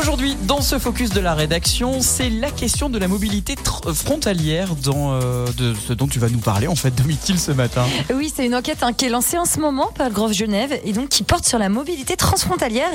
Aujourd'hui, dans ce focus de la rédaction, c'est la question de la mobilité frontalière dans, euh, de ce dont tu vas nous parler en fait, Domitil, ce matin. Oui, c'est une enquête hein, qui est lancée en ce moment par le Grove Genève et donc qui porte sur la mobilité transfrontalière.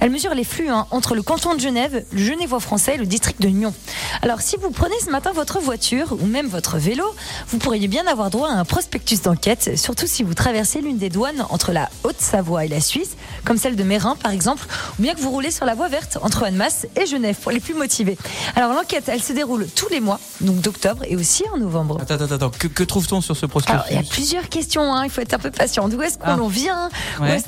Elle mesure les flux hein, entre le canton de Genève, le Genevois français et le district de Nyon. Alors, si vous prenez ce matin votre voiture ou même votre vélo, vous pourriez bien avoir droit à un prospectus d'enquête, surtout si vous traversez l'une des douanes entre la Haute-Savoie et la Suisse, comme celle de Mérin par exemple, ou bien que vous roulez sur la voie verte entre Annemasse et Genève pour les plus motivés. Alors l'enquête, elle se déroule tous les mois, donc d'octobre et aussi en novembre. Attends, attends, attends. Que, trouve-t-on sur ce prospectus Il y a plusieurs questions, hein. il faut être un peu patient. D'où est-ce que ah. l'on vient?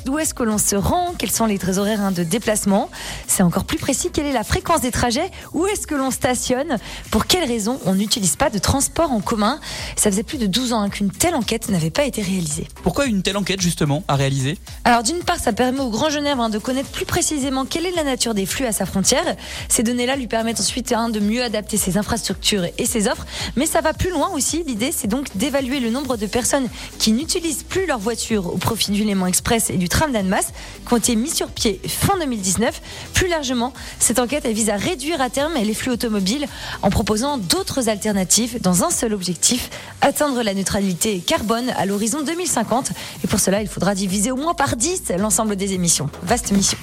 D'où est-ce que l'on se rend? Quels sont les horaires hein, de déplacement? C'est encore plus précis, quelle est la fréquence des trajets? Où est-ce que l'on stationne? Pour quelles raisons on n'utilise pas de transport en commun? Ça faisait plus de 12 ans hein, qu'une telle enquête n'avait pas été réalisée. Pourquoi une telle enquête justement à réaliser? Alors d'une part, ça permet au Grand Genève de connaître plus précisément quelle est la nature des flux à sa frontière. Ces données-là lui permettent ensuite hein, de mieux adapter ses infrastructures et ses offres. Mais ça va plus loin aussi. L'idée, c'est donc d'évaluer le nombre de personnes qui n'utilisent plus leur voiture au profit du Léman Express et du tram d'Annemasse, été mis sur pied fin 2019. Plus largement, cette enquête vise à réduire à terme les flux automobiles en proposant d'autres alternatives dans un seul objectif atteindre la neutralité carbone à l'horizon 2050. Et pour cela, il faudra diviser au moins par 10 l'ensemble des émissions. Vaste mission.